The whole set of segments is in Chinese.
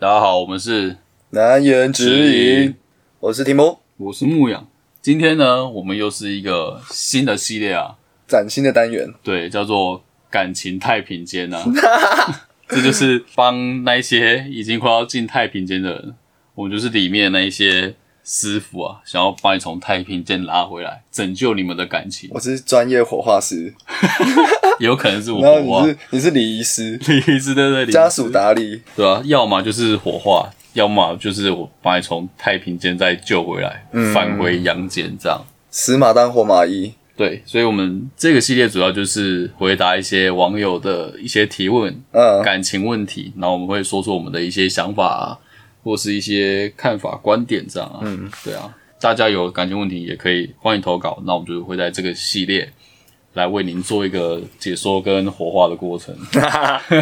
大家好，我们是南言指引，我是提姆，我是牧羊。今天呢，我们又是一个新的系列啊，崭新的单元，对，叫做感情太平间啊。这就是帮那些已经快要进太平间的人，我们就是里面那一些师傅啊，想要把你从太平间拉回来，拯救你们的感情。我是专业火化师，有可能是我然后火化。你，是你是礼仪师，礼仪师对对，家属打理，对啊，要么就是火化，要么就是我把你从太平间再救回来，返回阳间这样。死马当活马医，对，所以我们这个系列主要就是回答一些网友的一些提问，嗯，感情问题，然后我们会说出我们的一些想法啊，或是一些看法、观点这样啊。嗯，对啊，大家有感情问题也可以欢迎投稿，那我们就会在这个系列来为您做一个解说跟火化的过程。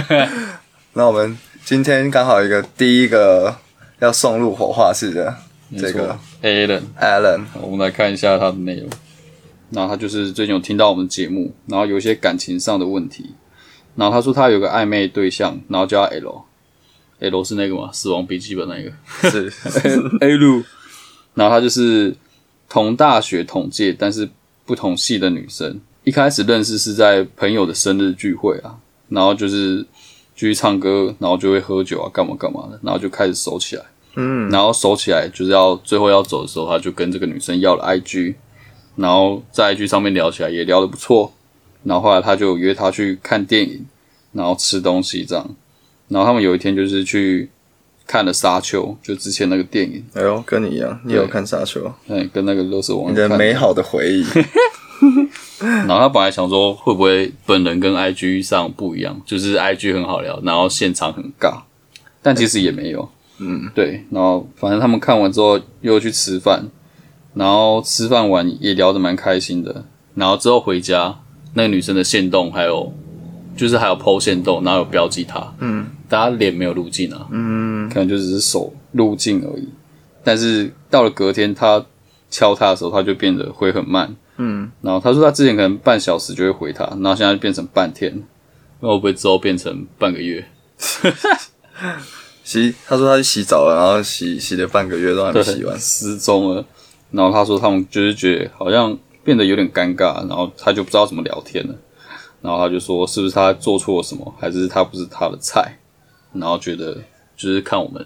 那我们今天刚好一个第一个要送入火化室的这个 Alan，Alan，我们来看一下他的内容。那他就是最近有听到我们节目，然后有一些感情上的问题，然后他说他有个暧昧对象，然后叫他 L，L 是那个嘛，《死亡笔记本》那个是 A 路，然后她就是同大学同届，但是不同系的女生。一开始认识是在朋友的生日聚会啊，然后就是继续唱歌，然后就会喝酒啊，干嘛干嘛的，然后就开始熟起来。嗯，然后熟起来就是要最后要走的时候，他就跟这个女生要了 IG，然后在 IG 上面聊起来也聊得不错，然后后来他就约她去看电影，然后吃东西这样，然后他们有一天就是去看了《沙丘》，就之前那个电影，哎呦，跟你一样，你有看沙丘，嗯，跟那个乐色王你的看美好的回忆，然后他本来想说会不会本人跟 IG 上不一样，就是 IG 很好聊，然后现场很尬，但其实也没有。嗯，对。然后反正他们看完之后又去吃饭，然后吃饭完也聊得蛮开心的。然后之后回家，那个女生的线动还有就是还有 PO 线动，然后有标记她，嗯，但她脸没有路径啊，嗯，可能就只是手路径而已。但是到了隔天，他敲他的时候，他就变得会很慢，嗯然后他说他之前可能半小时就会回他，然后现在就变成半天，那会不会之后变成半个月？洗，他说他去洗澡了，然后洗洗了半个月都还没洗完，失踪了。然后他说他们就是觉得好像变得有点尴尬，然后他就不知道怎么聊天了。然后他就说是不是他做错了什么，还是他不是他的菜？然后觉得就是看我们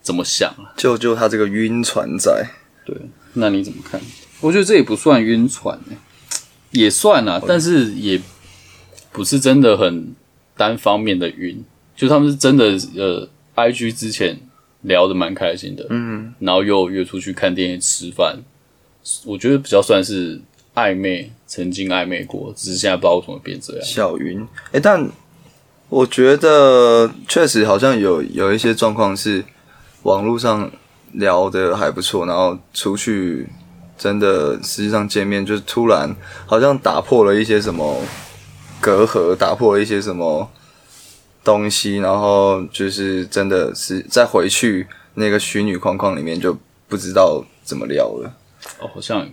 怎么想了。救救他这个晕船仔，对，那你怎么看？我觉得这也不算晕船、欸，也算啊，但是也不是真的很单方面的晕，就他们是真的呃，IG 之前聊的蛮开心的，嗯，然后又约出去看电影、吃饭，我觉得比较算是暧昧，曾经暧昧过，只是现在不知道为什么变这样。小云。哎、但我觉得确实好像有有一些状况是网络上聊的还不错，然后出去真的实际上见面，就是突然好像打破了一些什么隔阂，打破了一些什么东西，然后就是真的是再回去那个虚拟框框里面就不知道怎么聊了。哦，好像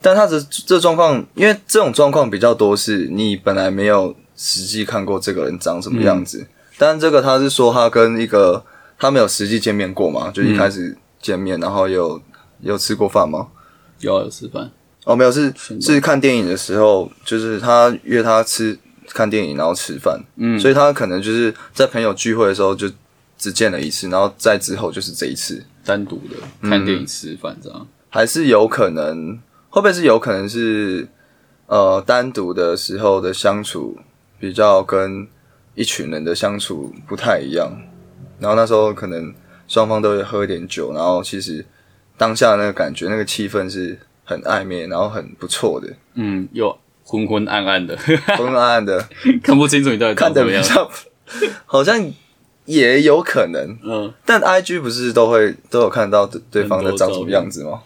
但他的这状况，因为这种状况比较多，是你本来没有实际看过这个人长什么样子，但这个他是说他跟一个他没有实际见面过嘛，就一开始见面，然后有有吃过饭吗？有要有吃饭，哦，没有，是是看电影的时候，就是他约他吃看电影，然后吃饭，嗯，所以他可能就是在朋友聚会的时候就只见了一次，然后再之后就是这一次，单独的看电影、吃饭这样。还是有可能，会不会是有可能是呃单独的时候的相处比较跟一群人的相处不太一样，然后那时候可能双方都会喝一点酒，然后其实当下那个感觉、那个气氛是很暧昧，然后很不错的，嗯，又昏昏暗暗的，昏昏暗暗的，看不清楚你到底看长什么样。得比较好像也有可能，嗯，但 I G 不是都会都有看到对对方的长什么样子吗？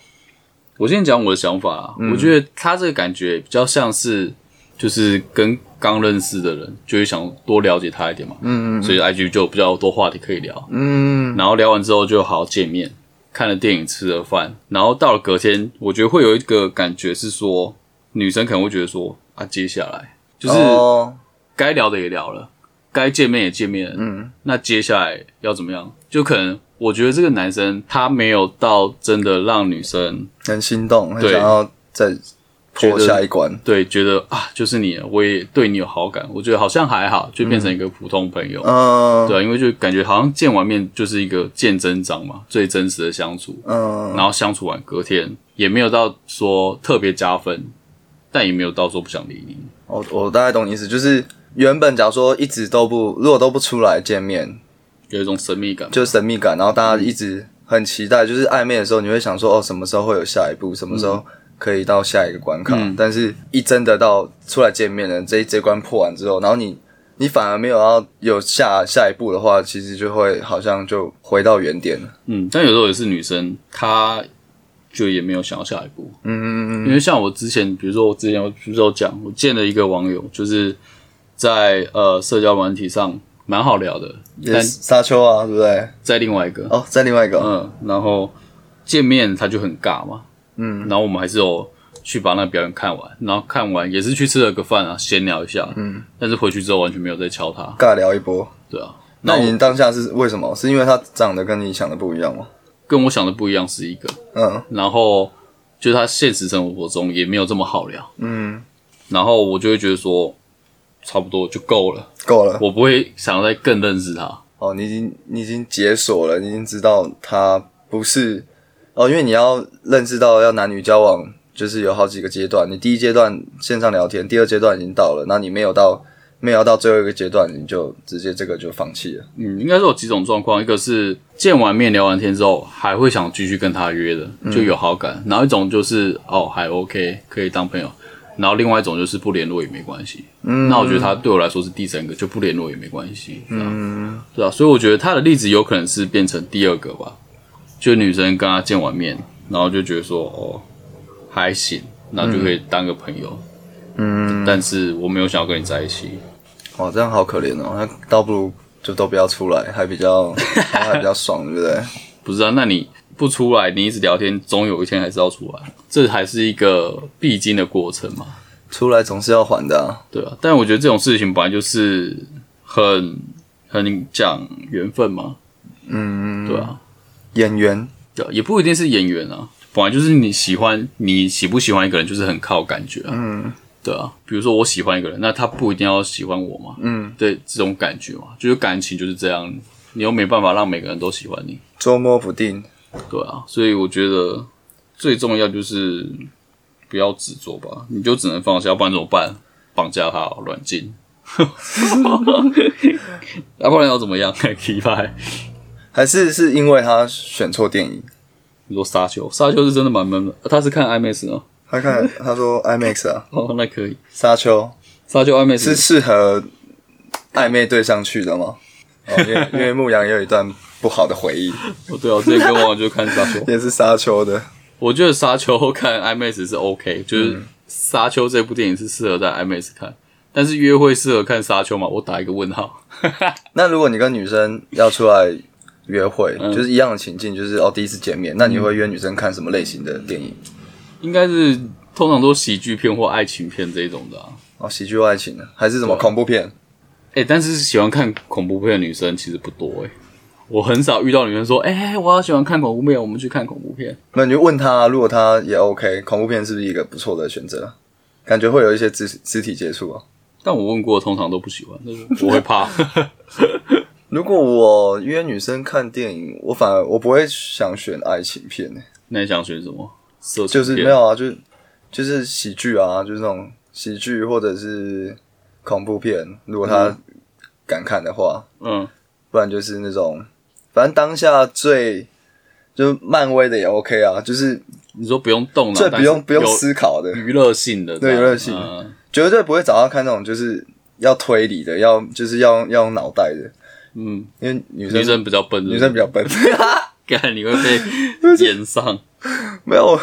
我先讲我的想法啊，我觉得他这个感觉比较像是，就是跟刚认识的人，就会想多了解他一点嘛，嗯嗯，所以 IG 就比较多话题可以聊，嗯，然后聊完之后就好好见面，看了电影，吃了饭，然后到了隔天，我觉得会有一个感觉是说，女生可能会觉得说啊，接下来。就是哦，该聊的也聊了，该见面也见面了，嗯，那接下来要怎么样？就可能我觉得这个男生他没有到真的让女生很心动，很对。想要再破下一关。对觉得啊就是你了，我也对你有好感，我觉得好像还好，就变成一个普通朋友。嗯。对啊，因为就感觉好像见完面就是一个见真章嘛，最真实的相处，嗯，然后相处完隔天也没有到说特别加分，但也没有到说不想理你。我我大概懂你意思，就是原本假如说一直都不，如果都不出来见面，有一种神秘感，就是神秘感，然后大家一直很期待，就是暧昧的时候，你会想说哦，什么时候会有下一步，什么时候可以到下一个关卡？嗯但是，一真的到出来见面了，这这关破完之后，然后你你反而没有要有下下一步的话，其实就会好像就回到原点了。嗯，但有时候也是女生，她就也没有想要下一步，嗯嗯嗯因为像我之前，比如说我之前我不是有讲，我见了一个网友，就是在呃社交软体上蛮好聊的，沙丘啊，对不对？在另外一个，哦，在另外一个，嗯，然后见面他就很尬嘛，嗯。然后我们还是有去把那个表演看完，然后看完也是去吃了个饭啊，闲聊一下，嗯，但是回去之后完全没有再敲他，尬聊一波。对啊，我那你当下是为什么？是因为他长得跟你想的不一样吗？跟我想的不一样是一个，嗯。然后就他现实生活中也没有这么好聊，嗯，然后我就会觉得说差不多就够了，够了。我不会想要再更认识他，哦，你已经你已经解锁了，你已经知道他不是哦，因为你要认识到要男女交往，就是有好几个阶段。你第一阶段线上聊天，第二阶段已经到了，那你没有到没有到最后一个阶段，你就直接这个就放弃了。嗯，应该是有几种状况，一个是见完面聊完天之后还会想继续跟他约的，就有好感，然后一种就是哦还 OK 可以当朋友，然后另外一种就是不联络也没关系。嗯，那我觉得他对我来说是第三个，就不联络也没关系。嗯，对啊，所以我觉得他的例子有可能是变成第二个吧，就女生跟他见完面，然后就觉得说哦还行，那就可以当个朋友。嗯，但是我没有想要跟你在一起。哇，这样好可怜哦，那倒不如就都不要出来，还比较 还比较爽，对不对？不是啊，那你不出来，你一直聊天，总有一天还是要出来，这还是一个必经的过程嘛，出来总是要还的、啊。对啊。但我觉得这种事情本来就是很很讲缘分嘛，嗯，对啊，演员，对啊，也不一定是演员啊，本来就是你喜欢你喜不喜欢一个人，就是很靠感觉啊，嗯对啊。比如说我喜欢一个人，那他不一定要喜欢我嘛，嗯，对，这种感觉嘛，就是感情就是这样，你又没办法让每个人都喜欢你，捉摸不定。对啊，所以我觉得最重要就是不要执着吧，你就只能放下，要不然怎么办？绑架他哦，软禁，要 不然要怎么样？提牌？还是是因为他选错电影？你说沙丘，沙丘是真的蛮闷的，他是看 IMAX 哦？他看他说 IMAX 啊，哦，那可以，沙丘沙丘 IMAX 是适合暧昧对象去的吗？哦，因为因为牧羊也有一段不好的回忆，哦，对啊，我之前跟王王就看沙丘，也是沙丘的。我觉得沙丘看 IMAX 是 OK，就是沙丘这部电影是适合在 IMAX 看，但是约会适合看沙丘吗？我打一个问号。那如果你跟女生要出来约会，嗯就是一样的情境，就是哦第一次见面，那你会约女生看什么类型的电影？应该是通常都喜剧片或爱情片这一种的啊。哦，喜剧或爱情的，还是什么恐怖片？哎、但是喜欢看恐怖片的女生其实不多哎、我很少遇到女生说，哎、我好喜欢看恐怖片，我们去看恐怖片。那你就问他，如果他也 OK，恐怖片是不是一个不错的选择？感觉会有一些肢肢体接触啊。但我问过，通常都不喜欢，就是我会怕。如果我约女生看电影，我反而我不会想选爱情片呢、那你想选什么？色情就是片没有啊，就是就是喜剧啊，就是那种喜剧或者是恐怖片，如果他敢看的话，嗯，不然就是那种，反正当下最就漫威的也 OK 啊，就是你说不用动脑，最不用不用有思考的，娱乐性的，对这样娱乐性。嗯。绝对不会找他看那种就是要推理的，要就是要要用脑袋的，嗯，因为女生女生比较笨，女生比较笨。干你会被延上。没有，我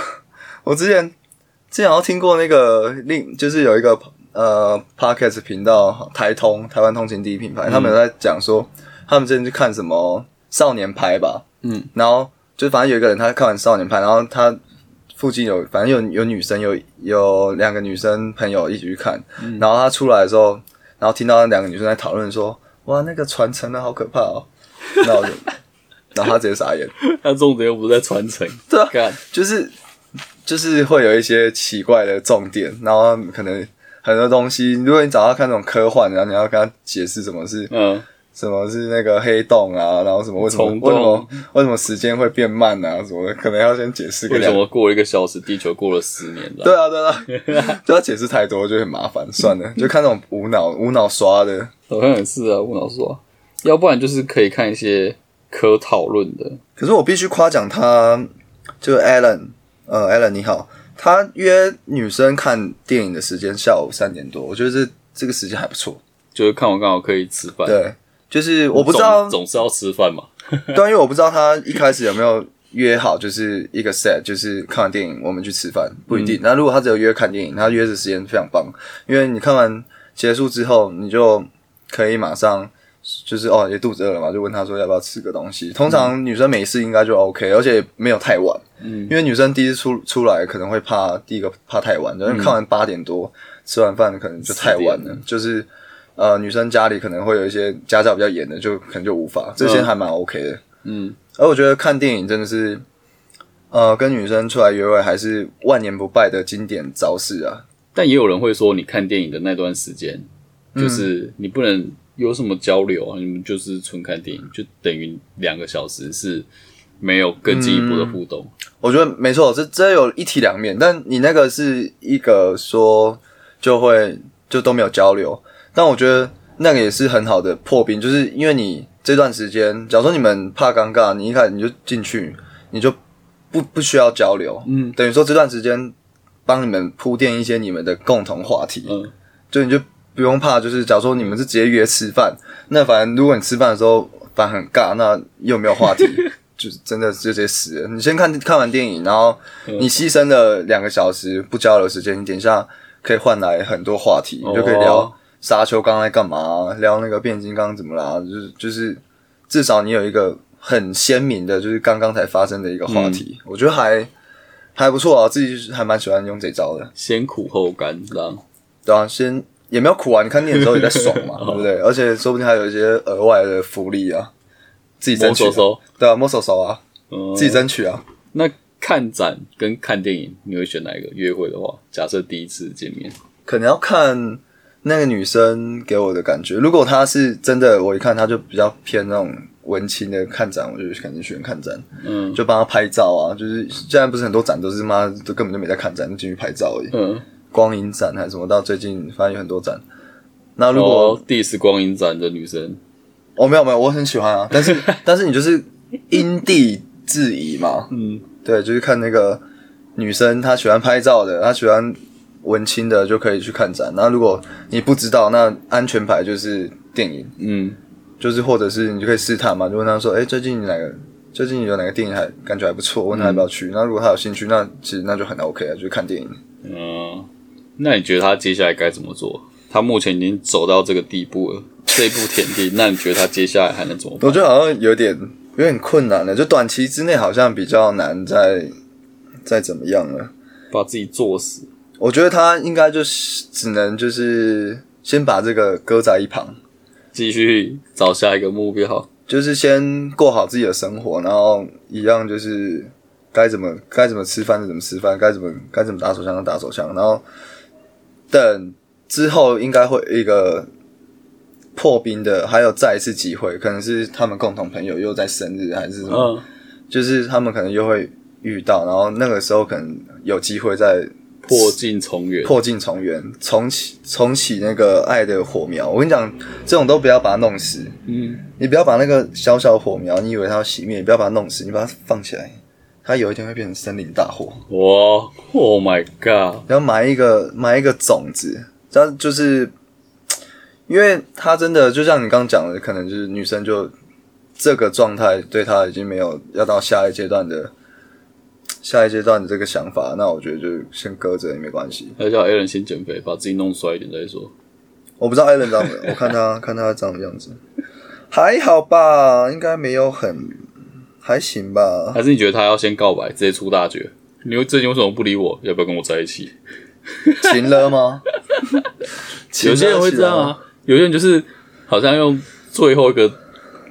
我之前之前好像听过那个另就是有一个呃 podcast 频道台通台湾通勤第一品牌，他们有在讲说他们之前去看什么少年派吧，嗯，然后就反正有一个人他看完少年派，然后他附近有反正有有女生有有两个女生朋友一起去看，然后他出来的时候，然后听到两个女生在讨论说。哇，那个传承的好可怕哦。然后就，然后他直接傻眼，他重点又不是在传承，对啊干就是就是会有一些奇怪的重点，然后可能很多东西，如果你找他看那种科幻，然后你要跟他解释什么是嗯，什么是那个黑洞啊，然后什么为什么为什么为什么时间会变慢啊什么的，可能要先解释个两为什么过了一个小时，地球过了十年？对啊，对啊，就要解释太多就很麻烦，算了，就看那种无脑无脑刷的。好像也是啊，无脑刷，要不然就是可以看一些可讨论的，可是我必须夸奖他，就 Alan，呃，Alan 你好，他约女生看电影的时间下午三点多，我觉得这这个时间还不错。就是看完刚好可以吃饭。对，就是我不知道总，总是要吃饭嘛。对啊，因为我不知道他一开始有没有约好，就是一个 set，就是看完电影我们去吃饭，不一定。那、如果他只有约看电影，他约的时间非常棒，因为你看完结束之后，你就可以马上就是哦，也肚子饿了嘛，就问他说要不要吃个东西。通常女生没事应该就 OK，而且没有太晚，嗯因为女生第一次出出来可能会怕第一个怕太晚，因为看完八点多吃完饭可能就太晚了，就是。呃，女生家里可能会有一些家教比较严的，就可能就无法，这些还蛮 OK 的。嗯，而我觉得看电影真的是，呃，跟女生出来约会还是万年不败的经典招式啊。但也有人会说，你看电影的那段时间，就是你不能有什么交流啊，你们就是纯看电影，就等于两个小时是没有更进一步的互动。我觉得没错，这这有一体两面，但你那个是一个说就会就都没有交流，但我觉得那个也是很好的破冰，就是因为你这段时间，假如说你们怕尴尬，你一开始你就进去，你就不不需要交流，嗯，等于说这段时间帮你们铺垫一些你们的共同话题，嗯，就你就不用怕，就是假如说你们是直接约吃饭，那反正如果你吃饭的时候反正很尬，那又没有话题，就是真的就直接死了。你先看看完电影，然后你牺牲了两个小时不交流时间，你等一下可以换来很多话题，你就可以聊哦沙丘刚在干嘛，聊那个变形金刚怎么啦，就是就是至少你有一个很鲜明的，就是刚刚才发生的一个话题，我觉得还还不错啊，自己还蛮喜欢用这招的。先苦后甘，这样。对啊，先也没有苦啊，你看电影的时候也在爽嘛，对不对？而且说不定还有一些额外的福利啊，自己争取、对啊，摸手手啊，嗯，自己争取啊。那看展跟看电影，你会选哪一个？约会的话，假设第一次见面，可能要看那个女生给我的感觉。如果她是真的，我一看她就比较偏那种文青的看展，我就肯定选看展，嗯就帮她拍照啊。就是现在不是很多展都是妈都根本就没在看展，就进去拍照而已。嗯，光影展还是什么，到最近发现有很多展。那如果哦，第一次光影展的女生，哦，没有没有，我很喜欢啊，但是但是你就是因地制宜嘛，嗯，对，就是看那个女生她喜欢拍照的，她喜欢文青的，就可以去看展。那如果你不知道，那安全牌就是电影，嗯，就是或者是你就可以试探嘛，就问他说，哎、最近哪个最近有哪个电影还感觉还不错，问他要不要去。那如果他有兴趣，那其实那就很 OK 啊，就是看电影。嗯，那你觉得他接下来该怎么做？他目前已经走到这个地步了，这一步田地，那你觉得他接下来还能怎么办？我觉得好像有点有点困难了，就短期之内好像比较难再再怎么样了。把自己作死？我觉得他应该就是只能就是先把这个搁在一旁，继续找下一个目标。就是先过好自己的生活，然后一样就是该怎么该怎么吃饭就怎么吃饭，该怎么该怎么打手枪就打手枪，然后等之后应该会一个破冰的，还有再一次机会，可能是他们共同朋友又在生日还是什么，就是他们可能又会遇到，然后那个时候可能有机会再破镜重圆。破镜重圆，重启重启那个爱的火苗。我跟你讲，这种都不要把它弄死。嗯，你不要把那个小小火苗，你以为它要熄灭，你不要把它弄死，你把它放起来，它有一天会变成森林大火。哇，Oh my god！然后埋一个埋一个种子，这样就是，因为它真的就像你刚刚讲的，可能就是女生就这个状态对她已经没有要到下一阶段的下一阶段的这个想法，那我觉得就先搁着也没关系。要叫 A 人先减肥，把自己弄帅一点再说。我不知道艾伦长，我看他看他长什么样子，还好吧，应该没有很还行吧。还是你觉得他要先告白，直接出大绝？你会最近为什么不理我？要不要跟我在一起？情了吗？有些人会这样啊，有些人就是好像用最后一个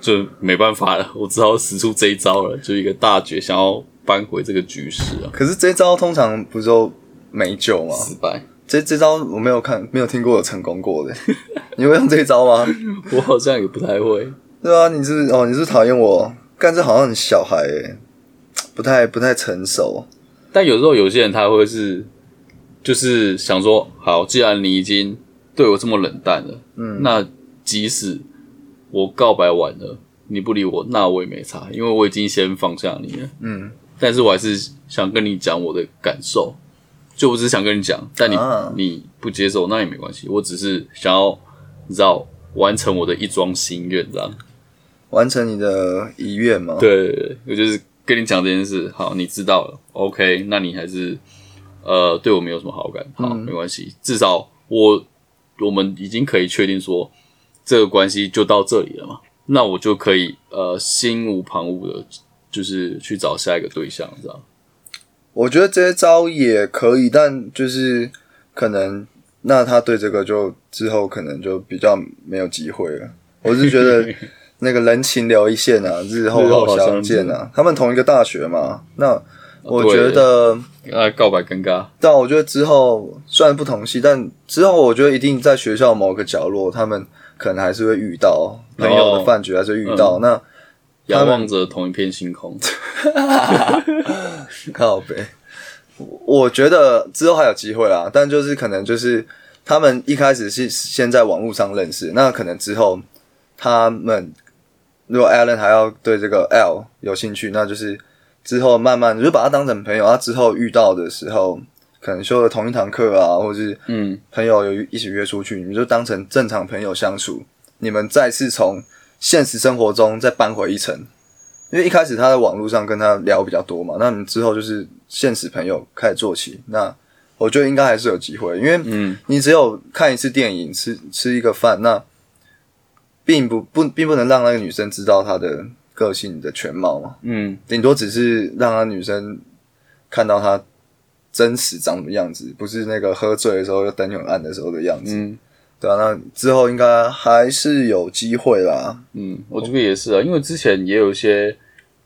就没办法了，我只好使出这一招了，就一个大绝，想要扳回这个局势啊，可是这招通常不就没救吗？失败。这这招我没有看，没有听过有成功过的。你会用这一招吗？我好像也不太会。对啊，你是哦，你是讨厌我？干这好像很小孩诶，不太不太成熟。但有时候有些人他会是，就是想说，好，既然你已经对我这么冷淡了，嗯，那即使我告白完了，你不理我，那我也没差，因为我已经先放下你了，嗯。但是我还是想跟你讲我的感受，就我只是想跟你讲，但你你不接受那也没关系，我只是想要你知道完成我的一桩心愿，这样。完成你的遗愿吗？对，我就是。跟你讲这件事，好，你知道了，OK？那你还是呃对我没有什么好感，好，没关系，至少我我们已经可以确定说这个关系就到这里了嘛，那我就可以呃心无旁骛的，就是去找下一个对象，这样。我觉得这些招也可以，但就是可能那他对这个就之后可能就比较没有机会了。我是觉得。那个人情留一线啊，日后好相见啊。他们同一个大学嘛，那我觉得啊，告白尴尬。但我觉得之后虽然不同系，但之后我觉得一定在学校某个角落，他们可能还是会遇到朋友的饭局，还是遇到。那仰望着同一片星空，靠背。我觉得之后还有机会啦，但就是可能就是他们一开始是先在网络上认识，那可能之后他们。如果 Alan 还要对这个 L 有兴趣，那就是之后慢慢就把他当成朋友。他之后遇到的时候，可能修了同一堂课啊，或者是嗯，朋友有一起约出去，你们就当成正常朋友相处。你们再次从现实生活中再扳回一层，因为一开始他在网络上跟他聊比较多嘛，那你之后就是现实朋友开始做起。那我觉得应该还是有机会，因为嗯，你只有看一次电影，吃吃一个饭，那。并不不并不能让那个女生知道她的个性的全貌嘛，嗯，顶多只是让那女生看到她真实长什么样子，不是那个喝醉的时候又灯很暗的时候的样子，嗯，对啊，那之后应该还是有机会啦，嗯，我这边也是啊，因为之前也有一些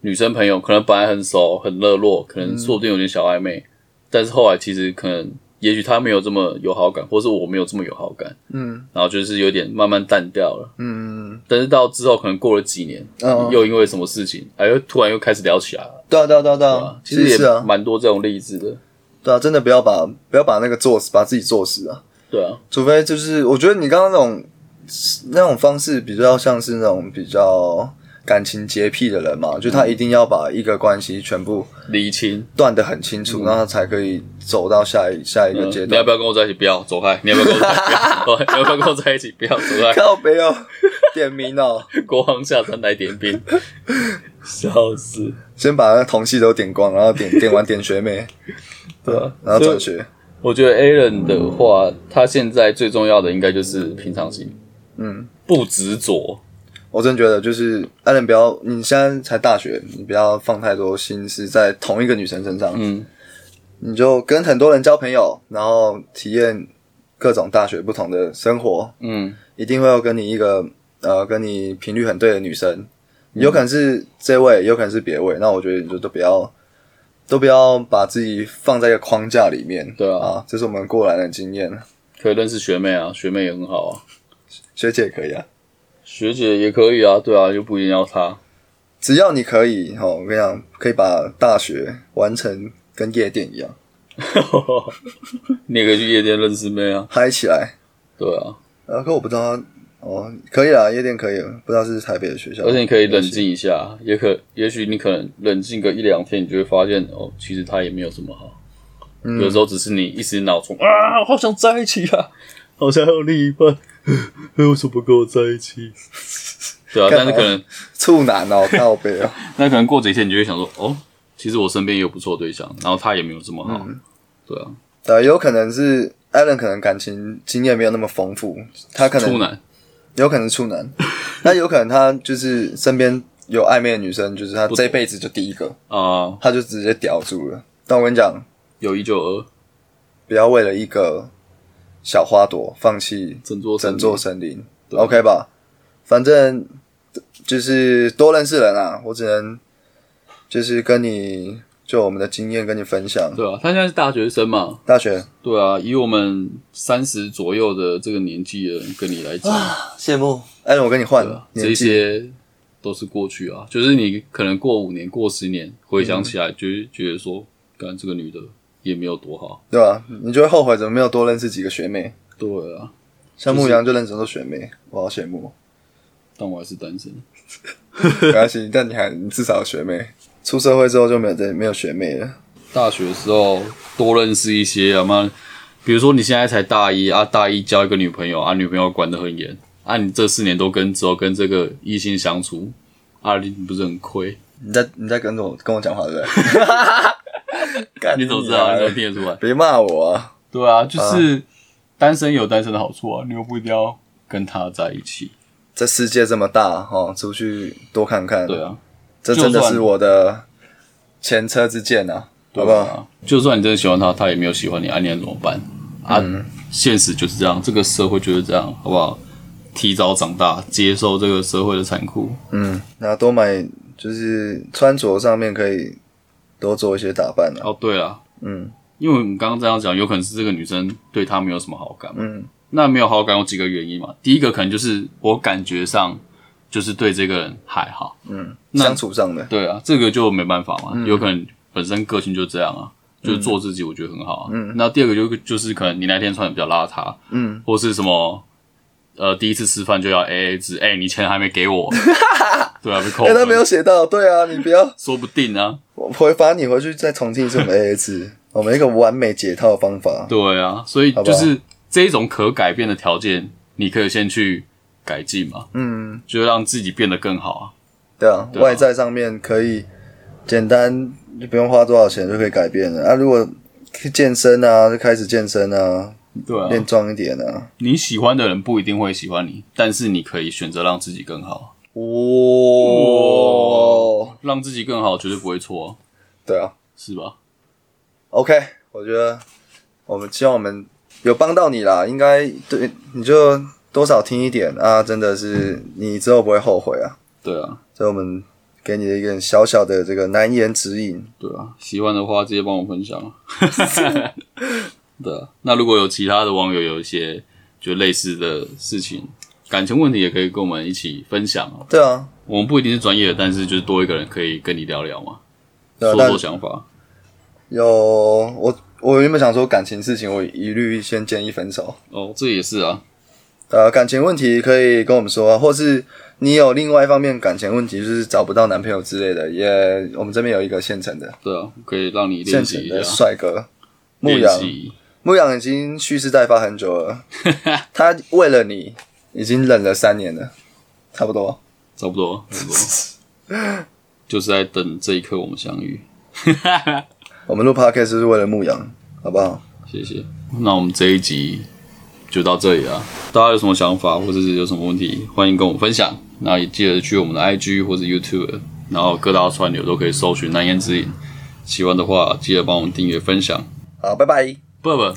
女生朋友，可能本来很熟很热络，可能说不定有点小暧昧，但是后来其实可能。也许她没有这么有好感，或是我没有这么有好感，嗯，然后就是有点慢慢淡掉了，嗯，但是到之后可能过了几年，嗯，又因为什么事情，哎，又突然又开始聊起来了，对啊，对啊，对啊，对啊，其实也蛮多这种例子的，对啊，真的不要把不要把那个做死，把自己做死啊，对啊，除非就是我觉得你刚刚那种那种方式比较像是那种比较。感情洁癖的人嘛，就他一定要把一个关系全部理清、断得很清楚，然后他才可以走到下一下一个阶段。你要不要跟我在一起？不要走开！你要不要跟我在一起？你要不要跟我在一起？不要走开！靠背哦，点名哦，国王下山来点兵，笑死！先把那同系都点光，然后点点完点学妹，对啊，然后转学。我觉得 Aaron 的话，他现在最重要的应该就是平常心，嗯，不执着。我真觉得就是艾伦，不要你现在才大学，你不要放太多心思在同一个女生身上。嗯，你就跟很多人交朋友，然后体验各种大学不同的生活。嗯，一定会有跟你一个呃跟你频率很对的女生，有可能是这位，有可能是别位。那我觉得你就都不要都不要把自己放在一个框架里面。对啊，这是我们过来的经验。可以认识学妹啊，学妹也很好啊，学姐也可以啊。学姐也可以啊，对啊，又不一定要她。只要你可以，哈，我跟你讲，可以把大学完成跟夜店一样。你也可以去夜店认识妹啊，嗨起来。对啊，啊，可我不知道，哦，可以啦，夜店可以，不知道是台北的学校。而且你可以冷静一下，也可，也许你可能冷静个一两天，你就会发现，哦，其实他也没有什么好。有时候只是你一时脑中啊，好想在一起啊，好想有另一半。为什么不跟我在一起？对啊，但是可能处男哦，靠背哦。那可能过几天你就会想说，哦，其实我身边也有不错对象，然后他也没有这么好。对啊，对，有可能是艾伦可能感情经验没有那么丰富，他可能处男，有可能处男。那有可能他就是身边有暧昧的女生，就是他这辈子就第一个啊，他就直接叼住了。但我跟你讲，有一就二，不要为了一个。小花朵放弃整座整座森林，OK 吧？反正就是多认识人啊，我只能就是跟你就我们的经验跟你分享。对啊，他现在是大学生嘛，大学对啊，以我们三十左右的这个年纪的人跟你来讲，羡慕，哎，我跟你换这，些都是过去啊，就是你可能过五年、过十年，回想起来，就会觉得说，干这个女的也没有多好。对吧？你就会后悔怎么没有多认识几个学妹，对啊，像牧羊就认识很多学妹，我好羡慕。但我还是单身。没关系，但你还你至少有学妹，出社会之后就没有这没有学妹了。大学的时候多认识一些啊嘛，比如说你现在才大一啊，大一交一个女朋友啊，女朋友管得很严啊，你这四年都跟只有跟这个异性相处啊，你不是很亏？你在你在跟我跟我讲话对不对？干你怎么知道？你怎听得出来？别骂我啊！对啊，就是单身有单身的好处啊，你又不一定要跟他在一起。这世界这么大哈，出去多看看。对，啊，这真的是我的前车之鉴啊，好不好？啊，就算你真的喜欢他，他也没有喜欢你，啊，你能怎么办？啊，现实就是这样，这个社会就是这样，好不好？提早长大，接受这个社会的残酷。嗯，那多买就是穿着上面可以多做一些打扮啊。哦，对了，嗯因为我们刚刚这样讲，有可能是这个女生对他没有什么好感。嗯那没有好感有几个原因嘛？第一个可能就是我感觉上就是对这个人还好，嗯，那相处上的，对啊，这个就没办法嘛，嗯。有可能本身个性就这样啊，就是做自己，我觉得很好啊。嗯，那第二个就就是可能你那天穿的比较邋遢，嗯，或是什么呃第一次吃饭就要 A A 制，哎、你钱还没给我，对啊，被扣哎、分，他没有写到，对啊，你不要，说不定啊，我回罚你回去再重听一次 A A 制，我们一个完美解套方法。对啊，所以就是这一种可改变的条件，你可以先去改进嘛，嗯，就让自己变得更好啊。对啊，对啊外在上面可以简单，就不用花多少钱就可以改变了啊。如果健身啊，就开始健身啊，对啊，练壮一点啊。你喜欢的人不一定会喜欢你，但是你可以选择让自己更好。哇，让自己更好绝对不会错啊，对啊是吧？，OK，我觉得我们希望我们有帮到你啦，应该对你就多少听一点啊，真的是你之后不会后悔啊。对啊，所以我们给你的一个小小的这个难言指引。对啊，喜欢的话直接帮我分享啊。对啊，那如果有其他的网友有一些就类似的事情，感情问题也可以跟我们一起分享啊。对啊，我们不一定是专业的，但是就是多一个人可以跟你聊聊嘛，对啊，但说说想法。有我我原本想说感情事情，我一律先建议分手。哦，这也是啊，呃，感情问题可以跟我们说啊，或是你有另外一方面感情问题，就是找不到男朋友之类的，也我们这边有一个现成的对啊，可以让你练习一下，帅哥牧练羊。习。牧羊已经蓄势待发很久了，他为了你已经忍了三年了，差不多。差不多，差不多，就是在等这一刻我们相遇。我们录 podcast 是为了牧羊，好不好？谢谢。那我们这一集就到这里了。大家有什么想法或者是有什么问题，欢迎跟我们分享。那也记得去我们的 IG 或者 YouTube，然后各大串流都可以搜寻“难言之隐”。喜欢的话，记得帮我们订阅分享。好，拜拜。不不，